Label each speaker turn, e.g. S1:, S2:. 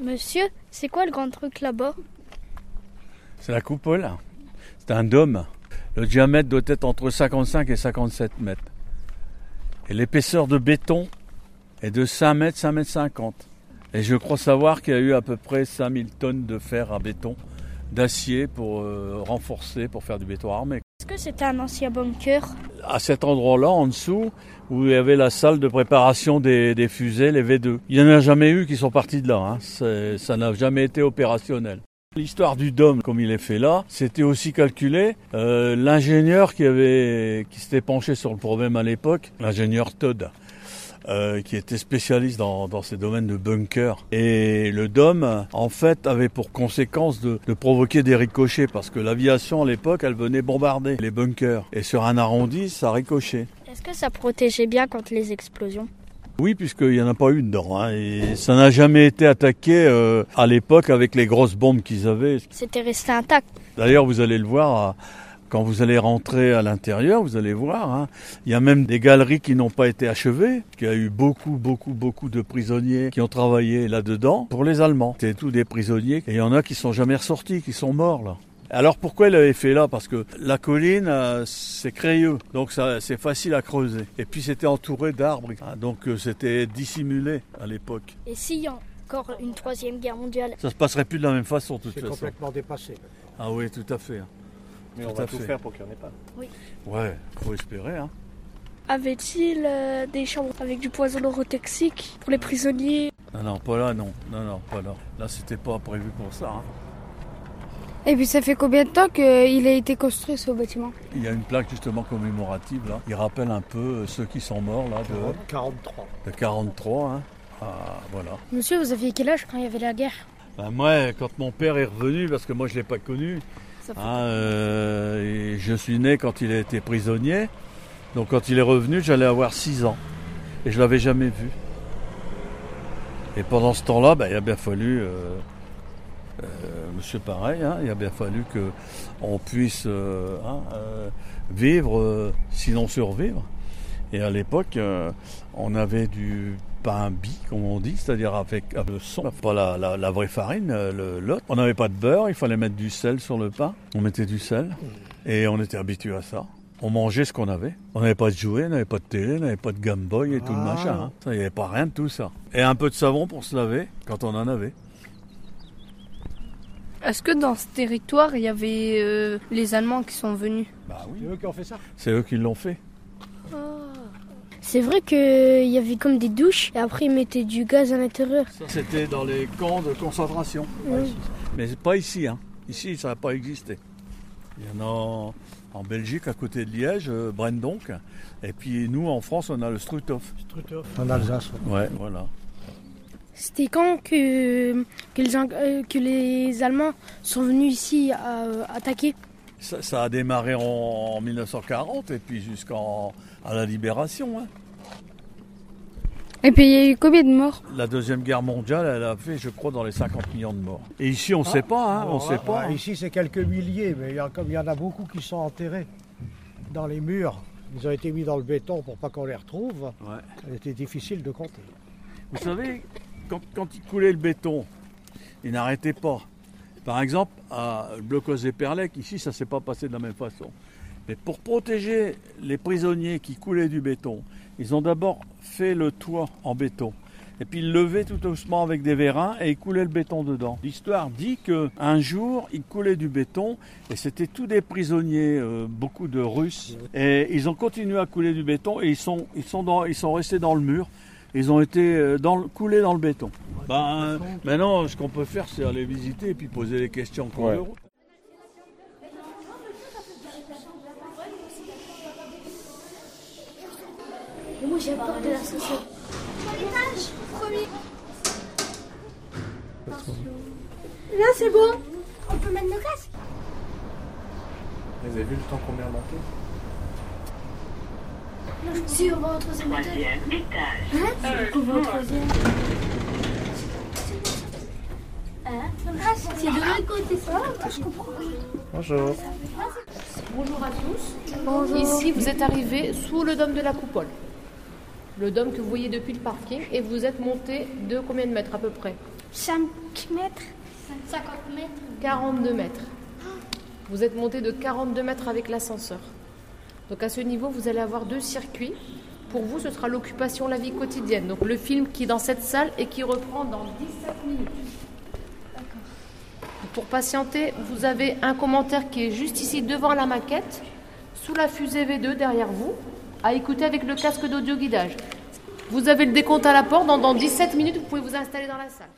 S1: Monsieur, c'est quoi le grand truc là-bas?
S2: C'est la coupole. C'est un dôme. Le diamètre doit être entre 55 et 57 mètres. Et l'épaisseur de béton est de 5 mètres, 5 mètres 50. Et je crois savoir qu'il y a eu à peu près 5000 tonnes de fer à béton, d'acier pour euh, renforcer, pour faire du béton armé.
S1: Est-ce que c'était un ancien bunker?
S2: À cet endroit-là, en dessous, où il y avait la salle de préparation des, fusées, les V2. Il n'y en a jamais eu qui sont partis de là. Hein. Ça n'a jamais été opérationnel. L'histoire du dôme, comme il est fait là, c'était aussi calculé. Euh, l'ingénieur qui avait, qui s'était penché sur le problème à l'époque, l'ingénieur Todd, euh, qui était spécialiste dans, dans ces domaines de bunker. Et le dôme, en fait, avait pour conséquence de, de provoquer des ricochets, parce que l'aviation à l'époque, elle venait bombarder les bunkers. Et sur un arrondi, ça ricochait.
S1: Est-ce que ça protégeait bien contre les explosions?
S2: Oui, puisqu'il n'y en a pas eu dedans. hein, et ça n'a jamais été attaqué euh, à l'époque avec les grosses bombes qu'ils avaient.
S1: C'était resté intact.
S2: D'ailleurs, vous allez le voir, quand vous allez rentrer à l'intérieur, vous allez voir, hein, il y a même des galeries qui n'ont pas été achevées. Il y a eu beaucoup, beaucoup, beaucoup de prisonniers qui ont travaillé là-dedans pour les Allemands. C'était tous des prisonniers. Et il y en a qui sont jamais ressortis, qui sont morts là. Alors pourquoi il avait fait là? Parce que la colline, euh, c'est crayeux, donc c'est facile à creuser. Et puis c'était entouré d'arbres, hein, donc euh, c'était dissimulé à l'époque.
S1: Et s'il y a encore une troisième guerre mondiale?
S2: Ça se passerait plus de la même façon, de toute
S3: C'est
S2: façon.
S3: complètement dépassé.
S2: Ah oui, tout à fait. hein.
S4: Mais
S2: Tout
S4: on va tout
S2: fait.
S4: faire pour qu'il n'y en ait pas.
S2: Ouais, faut espérer. Hein.
S1: Avait-il euh, des chambres avec du poison neurotoxique pour les prisonniers?
S2: Non, non, pas là, non. Non, non, pas là. Là, c'était pas prévu pour ça. hein.
S5: Et puis ça fait combien de temps qu'il a été construit ce bâtiment?
S2: Il y a une plaque justement commémorative là. Il rappelle un peu euh, ceux qui sont morts là de,
S3: 43.
S2: de 43. Hein. Ah, voilà.
S5: Monsieur, vous aviez quel âge quand il y avait la guerre?
S2: Ben, moi, quand mon père est revenu, parce que moi je l'ai pas connu, Hein, euh, je suis né quand il a été prisonnier. Donc quand il est revenu, j'allais avoir 6 ans. Et je l'avais jamais vu. Et pendant ce temps-là, ben, il a bien fallu, euh, euh, monsieur pareil, hein, il a bien fallu que on puisse euh, hein, vivre, sinon survivre. Et à l'époque, on avait du pain bi, comme on dit, c'est-à-dire avec, avec le son, pas la, la- la vraie farine, euh, le lot. On n'avait pas de beurre, il fallait mettre du sel sur le pain. On mettait du sel et on était habitué à ça. On mangeait ce qu'on avait. On n'avait pas de jouets, on n'avait pas de télé, on n'avait pas de Game Boy et tout le
S3: Ah.
S2: machin. hein. Ça, Il n'y avait pas rien de tout ça. Et un peu de savon pour se laver quand on en avait.
S6: Est-ce que dans ce territoire, il y avait euh, les Allemands qui sont venus?
S2: Bah oui.
S3: C'est eux qui ont fait ça?
S2: C'est eux qui l'ont fait.
S1: C'est vrai qu'il y avait comme des douches et après ils mettaient du gaz à l'intérieur.
S2: C'était dans les camps de concentration. Mais c'est pas ici. Hein. Ici, ça n'a pas existé. Il y en a en, Belgique, à côté de Liège, euh, Brendonck. Et puis nous, en France, on a le Struthof.
S3: Struthof. En Alsace. ouais.
S2: Ouais, voilà.
S5: C'était quand que, que, les, Ang- euh, que les Allemands sont venus ici à, euh, attaquer?
S2: Ça, ça a démarré en, en 1940 et puis jusqu'à la libération. hein.
S5: Et puis il y a eu combien de morts
S2: La Deuxième Guerre mondiale, elle a fait, je crois, dans les 50 millions de morts. Et ici, on ne sait pas, hein, on
S3: Ah,
S2: sait pas.
S3: ah,
S2: hein.
S3: Ici, c'est quelques milliers, mais il y a, comme il y en a beaucoup qui sont enterrés dans les murs. Ils ont été mis dans le béton pour pas qu'on les retrouve.
S2: Ouais.
S3: C'était difficile de compter.
S2: Vous savez, quand, quand il coulait le béton, il n'arrêtait pas. Par exemple, à Blocos et Perlec, ici, ça ne s'est pas passé de la même façon. Mais pour protéger les prisonniers qui coulaient du béton, ils ont d'abord fait le toit en béton. Et puis ils levaient tout doucement avec des vérins et ils coulaient le béton dedans. L'histoire dit que un jour, ils coulaient du béton et c'était tous des prisonniers, euh, beaucoup de Russes. Et ils ont continué à couler du béton et ils sont, ils sont, ils sont restés dans le mur. Ils ont été euh, dans coulés dans le béton. Ben, maintenant, ce qu'on peut faire, c'est aller visiter et puis poser les questions qu'on
S4: Ouais.
S2: veut.
S1: Moi j'ai peur de l'ascenseur. Là c'est bon. On peut mettre nos casques.
S4: Vous avez vu le temps qu'on met à monter
S1: Si on va au troisième étage. Hein? On va au troisième. Hein C'est de l'autre côté ça. Je comprends.
S4: Bonjour.
S6: Bonjour à tous. Ici, vous êtes arrivés sous le dôme de la coupole. Le dôme que vous voyez depuis le parking et vous êtes monté de combien de mètres à peu près
S7: 5 mètres.
S1: 50 mètres.
S6: 42 mètres. Vous êtes monté de 42 mètres avec l'ascenseur. Donc à ce niveau, vous allez avoir deux circuits. Pour vous, ce sera l'occupation, la vie quotidienne. Donc le film qui est dans cette salle et qui reprend dans 17 minutes. Pour patienter, vous avez un commentaire qui est juste ici devant la maquette, sous la fusée V2 derrière vous, à écouter avec le casque d'audio guidage. Vous avez le décompte à la porte. Dans, dans 17 minutes, vous pouvez vous installer dans la salle.